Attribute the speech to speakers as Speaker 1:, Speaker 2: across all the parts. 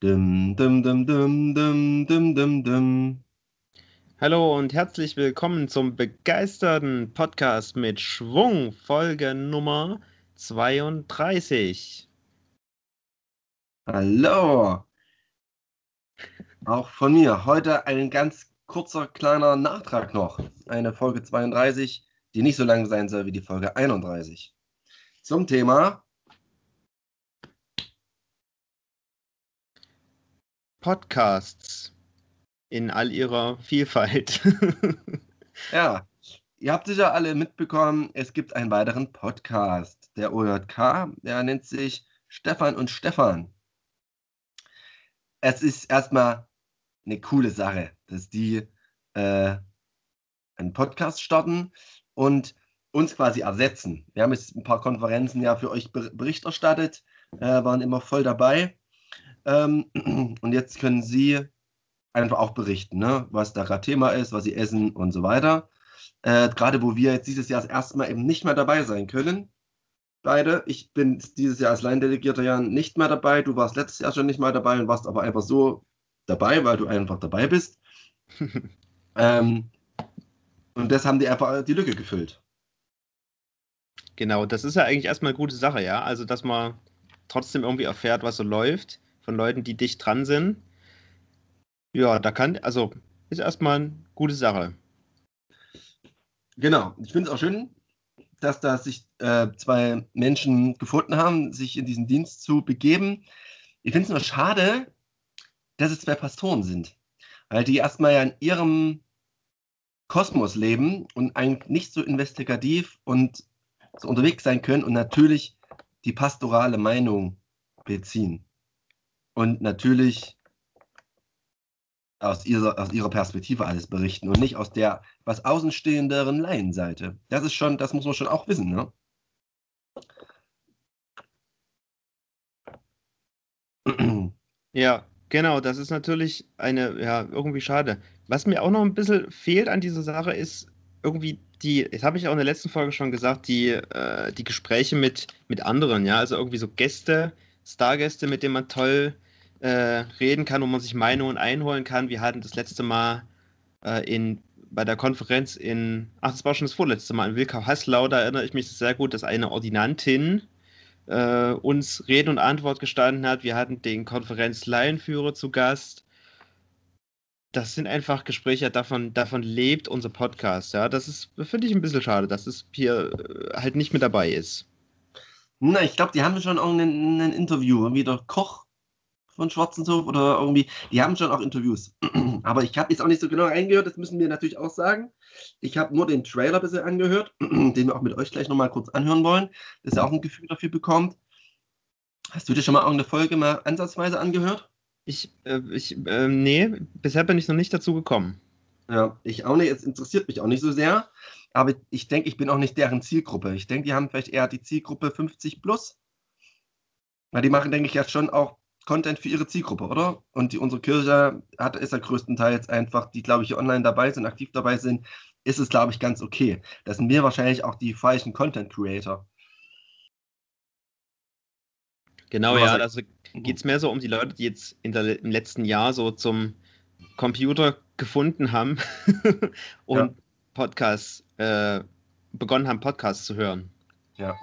Speaker 1: Dum, dum, dum, dum, dum, dum, dum, dum.
Speaker 2: Hallo und herzlich willkommen zum begeisterten Podcast mit Schwung, Folge Nummer 32.
Speaker 1: Hallo. Auch von mir heute ein ganz kurzer kleiner Nachtrag noch. Eine Folge 32, die nicht so lang sein soll wie die Folge 31. Zum Thema
Speaker 2: Podcasts in all ihrer Vielfalt.
Speaker 1: Ja, ihr habt sicher alle mitbekommen, es gibt einen weiteren Podcast. Der OJK, der nennt sich Stefan und Stefan. Es ist erstmal eine coole Sache, dass die äh, einen Podcast starten und uns quasi ersetzen. Wir haben jetzt ein paar Konferenzen ja für euch ber- Bericht erstattet, äh, waren immer voll dabei. Ähm, und jetzt können sie einfach auch berichten, ne? was da gerade Thema ist, was sie essen und so weiter. Äh, gerade wo wir jetzt dieses Jahr das erste Mal eben nicht mehr dabei sein können. Beide. Ich bin dieses Jahr als Laiendelegierter ja nicht mehr dabei. Du warst letztes Jahr schon nicht mal dabei und warst aber einfach so dabei, weil du einfach dabei bist. ähm, und das haben die einfach die Lücke gefüllt.
Speaker 2: genau, das ist ja eigentlich erstmal eine gute Sache, ja. Also, dass man trotzdem irgendwie erfährt, was so läuft, von Leuten, die dicht dran sind. Ja, da kann, also, ist erstmal eine gute Sache.
Speaker 1: Genau. Ich finde es auch schön, dass da sich äh, zwei Menschen gefunden haben, sich in diesen Dienst zu begeben. Ich finde es nur schade, dass es zwei Pastoren sind, weil die erstmal ja in ihrem Kosmos leben und eigentlich nicht so investigativ und so unterwegs sein können und natürlich die pastorale Meinung beziehen. Und natürlich aus ihrer, aus ihrer Perspektive alles berichten und nicht aus der was außenstehenderen Laienseite. Das ist schon, das muss man schon auch wissen, ne?
Speaker 2: Ja, genau, das ist natürlich eine, ja, irgendwie schade. Was mir auch noch ein bisschen fehlt an dieser Sache ist irgendwie die, das habe ich auch in der letzten Folge schon gesagt, die, äh, die Gespräche mit, mit anderen, ja, also irgendwie so Gäste, Stargäste, mit denen man toll äh, reden kann, wo man sich Meinungen einholen kann. Wir hatten das letzte Mal äh, in, bei der Konferenz in, ach, das war schon das vorletzte Mal in Wilkau-Haslau, da erinnere ich mich sehr gut, dass eine Ordinantin äh, uns Rede und Antwort gestanden hat. Wir hatten den Konferenz-Laienführer zu Gast. Das sind einfach Gespräche, davon, davon lebt unser Podcast. Ja, das ist, finde ich ein bisschen schade, dass es hier äh, halt nicht mit dabei ist.
Speaker 1: Na, ich glaube, die haben schon auch ein, ein Interview, irgendwie der Koch von Schwarzenshof oder irgendwie, die haben schon auch Interviews. Aber ich habe jetzt auch nicht so genau reingehört, das müssen wir natürlich auch sagen. Ich habe nur den Trailer bisher angehört, den wir auch mit euch gleich nochmal kurz anhören wollen, dass ihr auch ein Gefühl dafür bekommt. Hast du dir schon mal irgendeine Folge mal ansatzweise angehört?
Speaker 2: Ich, äh, ich, äh, nee, bisher bin ich noch nicht dazu gekommen.
Speaker 1: Ja, ich auch nicht. Es interessiert mich auch nicht so sehr. Aber ich denke, ich bin auch nicht deren Zielgruppe. Ich denke, die haben vielleicht eher die Zielgruppe 50 plus. Weil die machen, denke ich, ja schon auch Content für ihre Zielgruppe, oder? Und die, unsere Kirche hat, ist ja größtenteils einfach, die, glaube ich, hier online dabei sind, aktiv dabei sind, ist es, glaube ich, ganz okay. Das sind wir wahrscheinlich auch die falschen Content Creator.
Speaker 2: Genau, ja, also geht es mehr so um die Leute, die jetzt der, im letzten Jahr so zum Computer gefunden haben und
Speaker 1: Ja.
Speaker 2: Podcasts, äh, begonnen haben, Podcasts zu hören.
Speaker 1: Ja.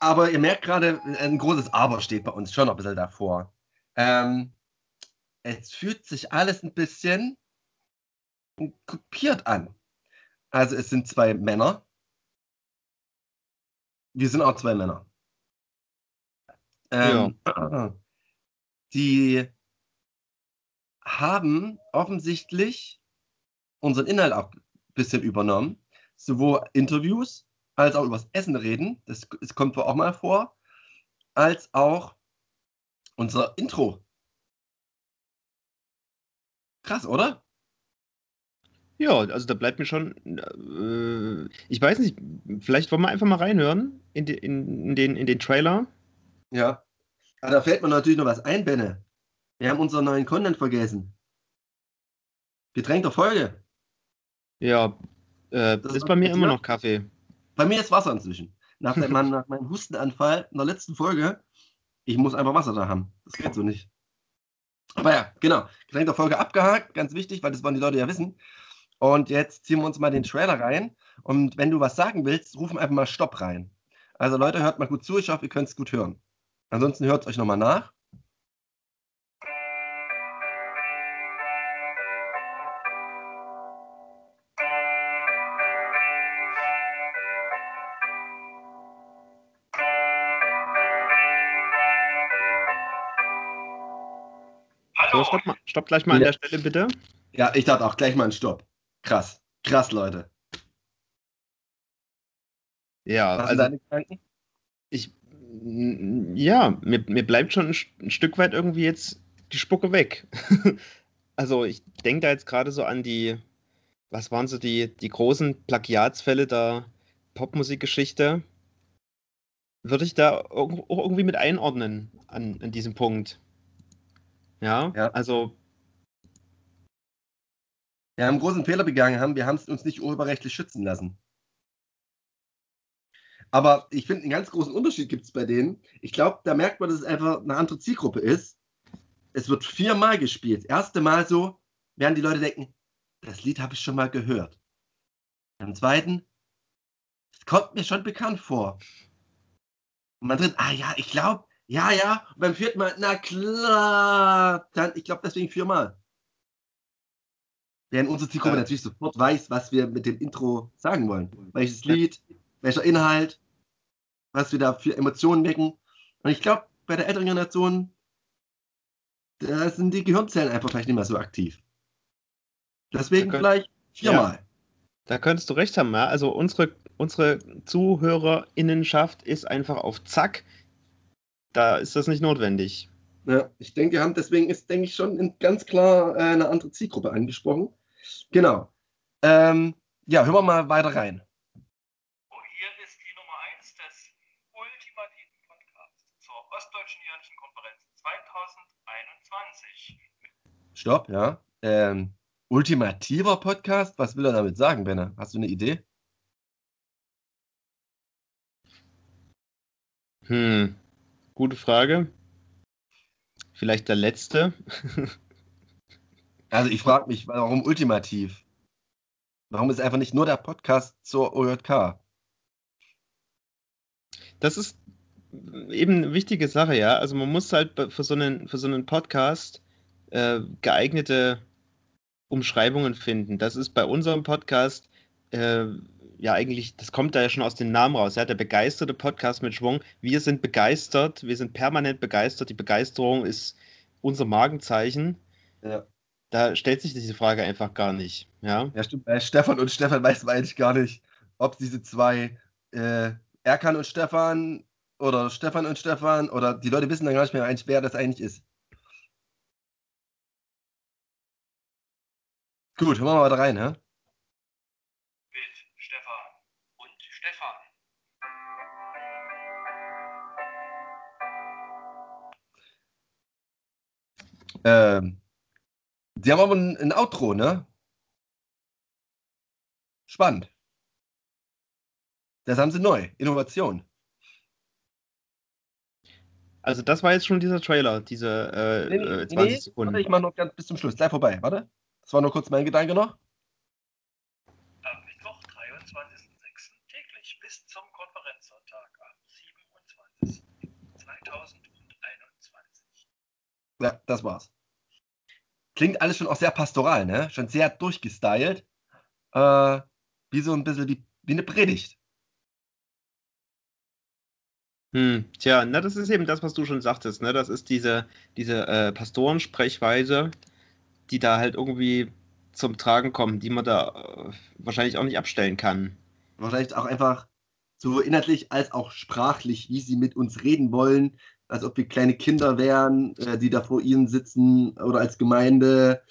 Speaker 1: Aber ihr merkt gerade, ein großes Aber steht bei uns schon noch ein bisschen davor. Ähm, es fühlt sich alles ein bisschen kopiert an. Also es sind zwei Männer. Wir sind auch zwei Männer. Ähm, Die haben offensichtlich unseren Inhalt auch ein bisschen übernommen. Sowohl Interviews als auch übers Essen reden. Das, das kommt wohl auch mal vor. Als auch unser Intro. Krass, oder?
Speaker 2: Ja, also da bleibt mir schon, äh, ich weiß nicht, vielleicht wollen wir einfach mal reinhören in, de, in, in, den, in den Trailer.
Speaker 1: Ja. Aber da fällt mir natürlich noch was ein, Benne. Wir haben unseren neuen Content vergessen. Getränk der Folge.
Speaker 2: Ja, äh,
Speaker 1: Das
Speaker 2: ist bei mir immer noch Kaffee.
Speaker 1: Bei mir ist Wasser inzwischen. Nach, der, nach meinem Hustenanfall in der letzten Folge, ich muss einfach Wasser da haben. Das geht so nicht. Aber ja, genau. Getränk der Folge abgehakt, ganz wichtig, weil das wollen die Leute ja wissen. Und jetzt ziehen wir uns mal den Trailer rein. Und wenn du was sagen willst, rufen einfach mal Stopp rein. Also Leute, hört mal gut zu. Ich hoffe, ihr könnt es gut hören. Ansonsten hört es euch nochmal nach.
Speaker 2: Stopp, mal, stopp gleich mal an
Speaker 1: Ja.
Speaker 2: der Stelle bitte.
Speaker 1: Ja, ich dachte auch gleich mal einen Stopp. Krass. Krass, Leute.
Speaker 2: Ja,
Speaker 1: sind
Speaker 2: also
Speaker 1: deine Gedanken?
Speaker 2: ich, ja, mir, mir bleibt schon ein, St- ein Stück weit irgendwie jetzt die Spucke weg. also ich denke da jetzt gerade so an die, was waren so die, die großen Plagiatsfälle der Popmusikgeschichte. Würde ich da irgendwie mit einordnen an, an diesem Punkt. Ja,
Speaker 1: Ja.
Speaker 2: also
Speaker 1: Wir haben einen großen Fehler begangen, haben, wir haben es uns nicht urheberrechtlich schützen lassen. Aber ich finde, einen ganz großen Unterschied gibt es bei denen. Ich glaube, da merkt man, dass es einfach eine andere Zielgruppe ist. Es wird viermal gespielt. Erste Mal so, werden die Leute denken, das Lied habe ich schon mal gehört. Beim zweiten, es kommt mir schon bekannt vor. Und beim dritten, ah ja, ich glaube, ja, ja. Und beim vierten Mal, na klar. Dann, ich glaube, deswegen viermal. Während unsere Zielgruppe
Speaker 2: Ja.
Speaker 1: natürlich sofort weiß, was wir mit dem Intro sagen wollen. Welches Lied, welcher Inhalt, was wir da für Emotionen wecken. Und ich glaube, bei der älteren Generation, da sind die Gehirnzellen einfach vielleicht nicht mehr so aktiv. Deswegen
Speaker 2: könnt-
Speaker 1: vielleicht viermal.
Speaker 2: Da könntest du recht haben, ja. Also unsere, unsere ZuhörerInnenschaft ist einfach auf Zack. Da ist das nicht notwendig.
Speaker 1: Ja, ich denke, wir haben deswegen ist, denke ich, schon in, ganz klar äh, eine andere Zielgruppe angesprochen. Genau. Ähm, ja, hören wir mal weiter rein.
Speaker 3: Oh, hier ist die Nummer 1 des ultimativen Podcasts zur Ostdeutschen Jährlichen Konferenz 2021.
Speaker 1: Stopp, ja. Ähm, ultimativer Podcast? Was will er damit sagen, Benne? Hast du eine Idee?
Speaker 2: Hm, gute Frage. Vielleicht der letzte.
Speaker 1: Also ich frage mich, warum ultimativ? Warum ist einfach nicht nur der Podcast zur OJK?
Speaker 2: Das ist eben eine wichtige Sache, ja. Also man muss halt für so einen, für so einen Podcast äh, geeignete Umschreibungen finden. Das ist bei unserem Podcast äh, ja eigentlich, das kommt da ja schon aus dem Namen raus, ja, der begeisterte Podcast mit Schwung. Wir sind begeistert, wir sind permanent begeistert. Die Begeisterung ist unser Markenzeichen.
Speaker 1: Ja.
Speaker 2: Da stellt sich diese Frage einfach gar nicht, ja.
Speaker 1: Ja, stimmt. Bei Stefan und Stefan weiß man eigentlich gar nicht, ob diese zwei äh, Erkan und Stefan oder Stefan und Stefan oder die Leute wissen dann gar nicht mehr eigentlich, wer das eigentlich ist. Gut, hören wir mal weiter rein, hä? Ähm, sie haben aber ein, ein Outro, ne? Spannend. Das haben sie neu. Innovation.
Speaker 2: Also das war jetzt schon dieser Trailer, diese äh,
Speaker 1: Nee, nee,
Speaker 2: äh,
Speaker 1: nee,
Speaker 2: 20
Speaker 1: Warte,
Speaker 2: Sekunden.
Speaker 1: ich mache noch ganz bis zum Schluss. Gleich vorbei. Warte. Das war nur kurz mein Gedanke noch.
Speaker 3: Am Mittwoch, 23.06. täglich bis zum Konferenzsonntag am 27. 2021.
Speaker 1: Ja, das war's. Klingt alles schon auch sehr pastoral, ne? Schon sehr durchgestylt. Äh, wie so ein bisschen wie, wie eine Predigt.
Speaker 2: Hm, tja, na, das ist eben das, was du schon sagtest, ne? Das ist diese, diese äh, Pastorensprechweise, die da halt irgendwie zum Tragen kommt, die man da äh, wahrscheinlich auch nicht abstellen kann.
Speaker 1: Wahrscheinlich auch einfach so inhaltlich als auch sprachlich, wie sie mit uns reden wollen, als ob wir kleine Kinder wären, äh, die da vor ihnen sitzen oder als Gemeinde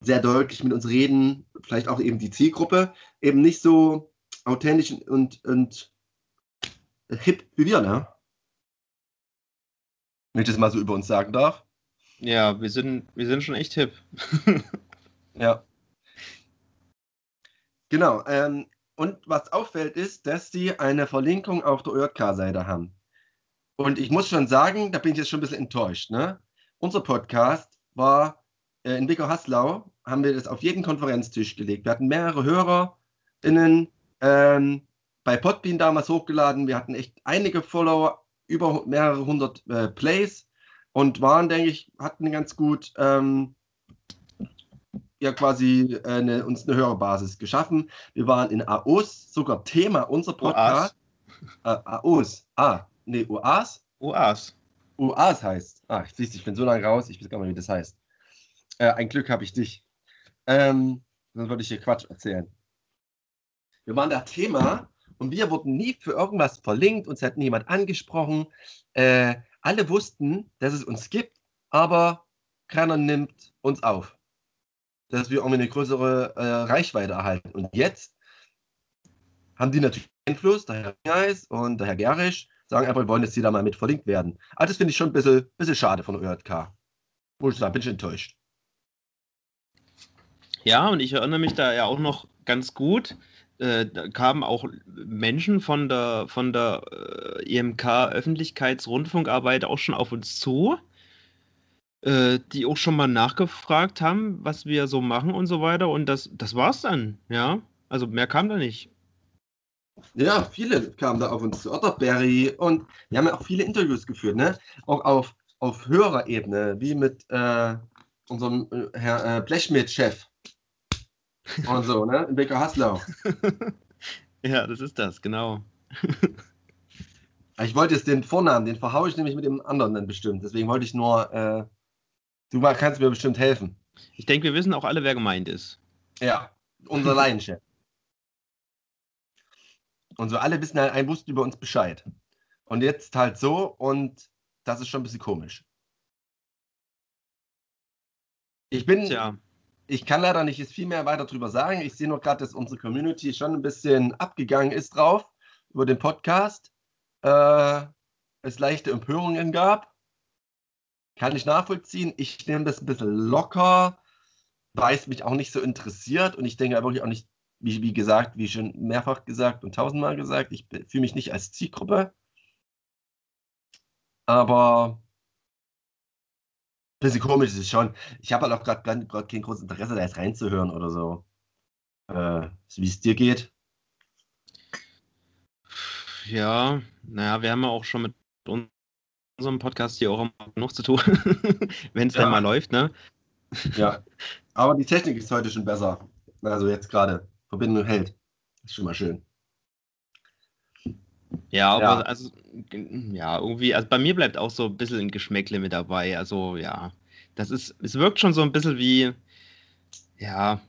Speaker 1: sehr deutlich mit uns reden. Vielleicht auch eben die Zielgruppe. Eben nicht so authentisch und, und hip wie wir, ne? Wenn ich das mal so über uns sagen darf.
Speaker 2: Ja, wir sind, wir sind schon echt hip.
Speaker 1: Ja. Genau. Ähm, und was auffällt, ist, dass sie eine Verlinkung auf der OJK-Seite haben. Und ich muss schon sagen, da bin ich jetzt schon ein bisschen enttäuscht. Ne? Unser Podcast war äh, in Wicker Haslau, haben wir das auf jeden Konferenztisch gelegt. Wir hatten mehrere HörerInnen ähm, bei Podbean damals hochgeladen. Wir hatten echt einige Follower, über mehrere hundert äh, Plays und waren, denke ich, hatten ganz gut ähm, ja quasi äh, eine, uns eine Hörerbasis geschaffen. Wir waren in AOS, sogar Thema unser Podcast. Äh, AOS. Ah, nee, OAS?
Speaker 2: OAS.
Speaker 1: OAS heißt. Ah, ich, siehst, ich bin so lange raus, ich weiß gar nicht, wie das heißt. Äh, ein Glück habe ich dich. Ähm, sonst würde ich hier Quatsch erzählen. Wir waren da Thema und wir wurden nie für irgendwas verlinkt, uns hat niemand angesprochen. Äh, alle wussten, dass es uns gibt, aber keiner nimmt uns auf. Dass wir irgendwie eine größere äh, Reichweite erhalten. Und jetzt haben die natürlich Einfluss, der Herr Geis und der Herr Gerisch, sagen einfach, wir wollen jetzt hier da mal mit verlinkt werden. Also das finde ich schon ein bisschen, bisschen schade von ÖJK. Muss ich sagen, bin ich enttäuscht.
Speaker 2: Ja, und ich erinnere mich da ja auch noch ganz gut. Äh, da kamen auch Menschen von der, von der äh, EMK Öffentlichkeitsrundfunkarbeit auch schon auf uns zu, äh, die auch schon mal nachgefragt haben, was wir so machen und so weiter. Und das, das war's dann, ja. Also mehr kam da nicht.
Speaker 1: Ja, viele kamen da auf uns zu. Otterberry und wir haben ja auch viele Interviews geführt, ne? Auch auf, auf höherer Ebene, wie mit äh, unserem äh, Herr äh, Blechschmidt-Chef und so, ne? Becker Haslau.
Speaker 2: ja, das ist das, genau.
Speaker 1: ich wollte jetzt den Vornamen, den verhaue ich nämlich mit dem anderen dann bestimmt. Deswegen wollte ich nur, äh, du kannst mir bestimmt helfen.
Speaker 2: Ich denke, wir wissen auch alle, wer gemeint ist.
Speaker 1: Ja, unser Laienchef. Und so alle wissen halt, ein wussten über uns Bescheid. Und jetzt halt so und das ist schon ein bisschen komisch. Ich bin,
Speaker 2: Tja.
Speaker 1: ich kann leider nicht viel mehr weiter drüber sagen. Ich sehe nur gerade, dass unsere Community schon ein bisschen abgegangen ist drauf über den Podcast. Äh, es leichte Empörungen gab. Kann ich nachvollziehen. Ich nehme das ein bisschen locker, weil es mich auch nicht so interessiert und ich denke wirklich auch nicht wie, wie gesagt, wie schon mehrfach gesagt und tausendmal gesagt, ich fühle mich nicht als Zielgruppe. Aber ein bisschen komisch ist es schon. Ich habe halt auch gerade kein großes Interesse, da jetzt reinzuhören oder so. Äh, wie es dir geht.
Speaker 2: Ja, naja, wir haben ja auch schon mit unserem Podcast hier auch genug zu tun, wenn es ja. dann mal läuft, ne?
Speaker 1: Ja, aber die Technik ist heute schon besser. Also jetzt gerade. Verbindung hält. Ist schon mal schön.
Speaker 2: Ja, aber ja. also, ja, irgendwie, also bei mir bleibt auch so ein bisschen ein Geschmäckle mit dabei. Also, ja, das ist, es wirkt schon so ein bisschen wie, ja,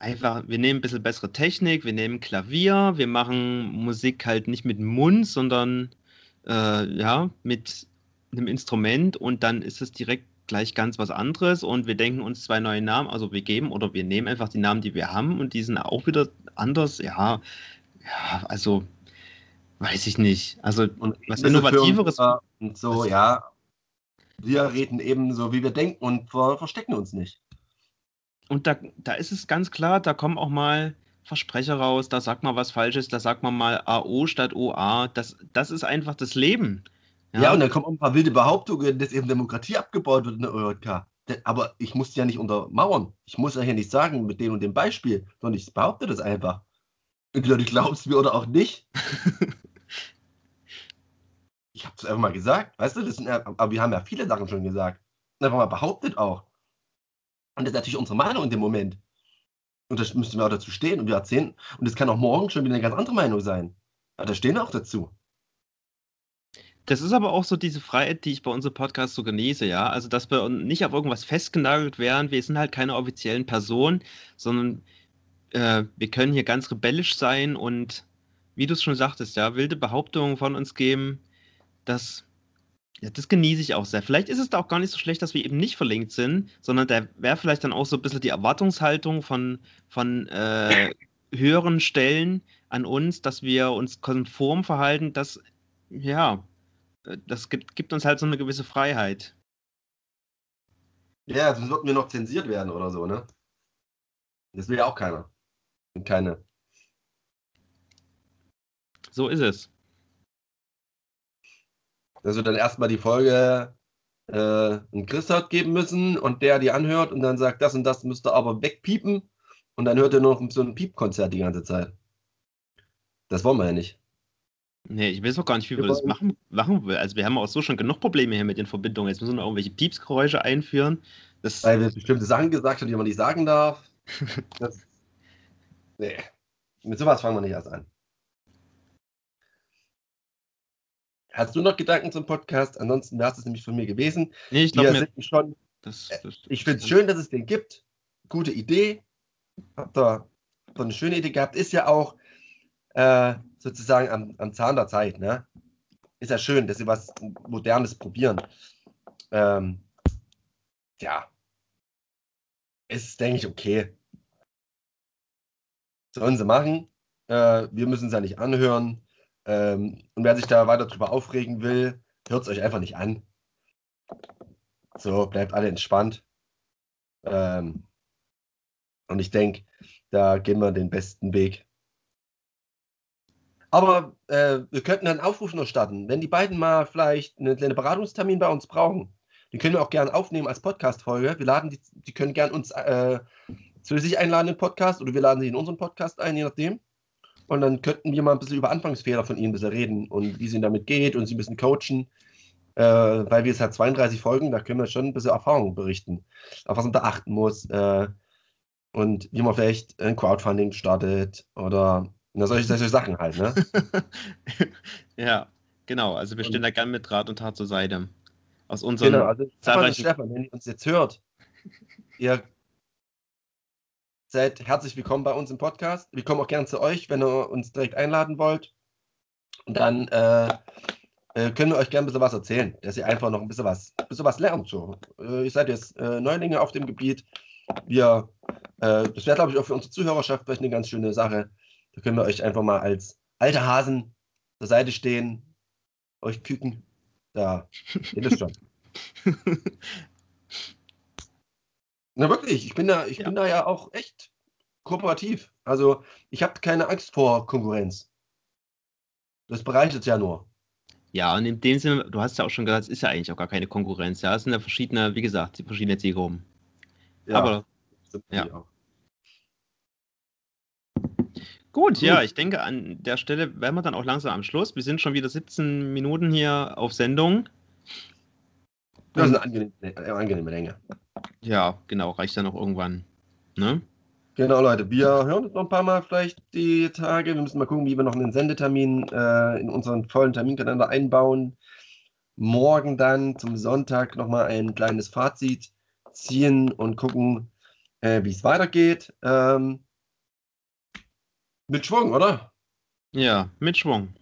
Speaker 2: einfach, wir nehmen ein bisschen bessere Technik, wir nehmen Klavier, wir machen Musik halt nicht mit Mund, sondern, äh, ja, mit einem Instrument und dann ist es direkt gleich ganz was anderes und wir denken uns zwei neue Namen, also wir geben oder wir nehmen einfach die Namen, die wir haben und die sind auch wieder anders. Ja, ja also weiß ich nicht. Also
Speaker 1: und was Innovativeres. Und so, ja. Wir reden eben so, wie wir denken und verstecken uns nicht.
Speaker 2: Und da, da ist es ganz klar, da kommen auch mal Versprecher raus, da sagt man was Falsches, da sagt man mal AO statt OA. Das, das ist einfach das Leben.
Speaker 1: Ja. ja, und dann kommen auch ein paar wilde Behauptungen, dass eben Demokratie abgebaut wird in der OJK. Aber ich muss ja nicht untermauern. Ich muss ja hier nicht sagen mit dem und dem Beispiel, sondern ich behaupte das einfach. Entweder du glaubst mir oder auch nicht. ich habe es einfach mal gesagt. Weißt du, das sind, aber wir haben ja viele Sachen schon gesagt. Einfach mal behauptet auch. Und das ist natürlich unsere Meinung in dem Moment. Und da müssen wir auch dazu stehen und wir erzählen. Und es kann auch morgen schon wieder eine ganz andere Meinung sein. Aber da stehen wir auch dazu.
Speaker 2: Das ist aber auch so diese Freiheit, die ich bei unserem Podcast so genieße, ja. Also, dass wir nicht auf irgendwas festgenagelt werden. Wir sind halt keine offiziellen Personen, sondern äh, wir können hier ganz rebellisch sein und, wie du es schon sagtest, ja, wilde Behauptungen von uns geben. Das, ja, das genieße ich auch sehr. Vielleicht ist es da auch gar nicht so schlecht, dass wir eben nicht verlinkt sind, sondern da wäre vielleicht dann auch so ein bisschen die Erwartungshaltung von, von äh, höheren Stellen an uns, dass wir uns konform verhalten, dass, ja, das gibt, gibt uns halt so eine gewisse Freiheit.
Speaker 1: Ja, sonst würden wir noch zensiert werden oder so, ne? Das will ja auch keiner. Und keine.
Speaker 2: So ist es.
Speaker 1: Also dann erstmal die Folge äh, einen Chris geben müssen und der die anhört und dann sagt, das und das müsste aber wegpiepen und dann hört er nur noch so ein Piepkonzert die ganze Zeit. Das wollen wir ja nicht.
Speaker 2: Nee, ich weiß auch gar nicht, wie wir, wir das machen, machen will. Also wir haben auch so schon genug Probleme hier mit den Verbindungen. Jetzt müssen wir irgendwelche Piepsgeräusche einführen.
Speaker 1: Das Weil wir bestimmte Sachen gesagt haben, die man nicht sagen darf. das, nee. Mit sowas fangen wir nicht erst an. Hast du noch Gedanken zum Podcast? Ansonsten wäre es nämlich von mir gewesen.
Speaker 2: Nee, ich glaube
Speaker 1: schon. Das, das, ich finde es schön, dass es den gibt. Gute Idee. Habt ihr eine schöne Idee gehabt. Ist ja auch äh, sozusagen am, am Zahn der Zeit. Ne? Ist ja schön, dass sie was Modernes probieren. Ähm, ja. Ist, denke ich, okay. Sollen sie machen. Äh, wir müssen es ja nicht anhören. Ähm, und wer sich da weiter drüber aufregen will, hört es euch einfach nicht an. So, bleibt alle entspannt. Ähm, und ich denke, da gehen wir den besten Weg. Aber äh, wir könnten einen Aufruf noch starten. Wenn die beiden mal vielleicht einen kleinen Beratungstermin bei uns brauchen, den können wir auch gerne aufnehmen als Podcast-Folge. Wir laden die, die können gerne uns äh, zu sich einladen im Podcast oder wir laden sie in unseren Podcast ein, je nachdem. Und dann könnten wir mal ein bisschen über Anfangsfehler von ihnen ein bisschen reden und wie es ihnen damit geht und sie ein bisschen coachen. Äh, weil wir es halt 32 Folgen, da können wir schon ein bisschen Erfahrung berichten. Auf was man da achten muss. Äh, und wie man vielleicht ein Crowdfunding startet oder na, solche, solche Sachen halt, ne?
Speaker 2: ja, genau. Also wir stehen und, da gerne mit Rat und Tat zur Seite. Aus unseren
Speaker 1: genau, also zahlreichen... Stefan, wenn ihr uns jetzt hört, ihr seid herzlich willkommen bei uns im Podcast. Wir kommen auch gerne zu euch, wenn ihr uns direkt einladen wollt. Und dann äh, äh, können wir euch gerne ein bisschen was erzählen, dass ihr einfach noch ein bisschen was, ein bisschen was lernt. So. Äh, ihr seid jetzt äh, Neulinge auf dem Gebiet. Wir, äh, das wäre, glaube ich, auch für unsere Zuhörerschaft vielleicht eine ganz schöne Sache. Da können wir euch einfach mal als alte Hasen zur Seite stehen, euch küken. Da geht es schon. Na wirklich, ich bin da, ich ja. bin da ja auch echt kooperativ. Also ich habe keine Angst vor Konkurrenz. Das bereichert ja nur.
Speaker 2: Ja, und in dem Sinne, du hast ja auch schon gesagt, es ist ja eigentlich auch gar keine Konkurrenz. Ja, es sind ja verschiedene, wie gesagt, verschiedene Zielgruppen. Ja, Aber, ja. Gut, ja, ich denke, an der Stelle wären wir dann auch langsam am Schluss. Wir sind schon wieder 17 Minuten hier auf Sendung.
Speaker 1: Das ist eine angenehme, eine angenehme Länge.
Speaker 2: Ja, genau, reicht dann auch irgendwann. Ne?
Speaker 1: Genau, Leute, wir hören uns noch ein paar Mal vielleicht die Tage. Wir müssen mal gucken, wie wir noch einen Sendetermin äh, in unseren vollen Terminkalender einbauen. Morgen dann zum Sonntag nochmal ein kleines Fazit ziehen und gucken, äh, wie es weitergeht. Ähm, mit Schwung, oder?
Speaker 2: Ja, mit Schwung.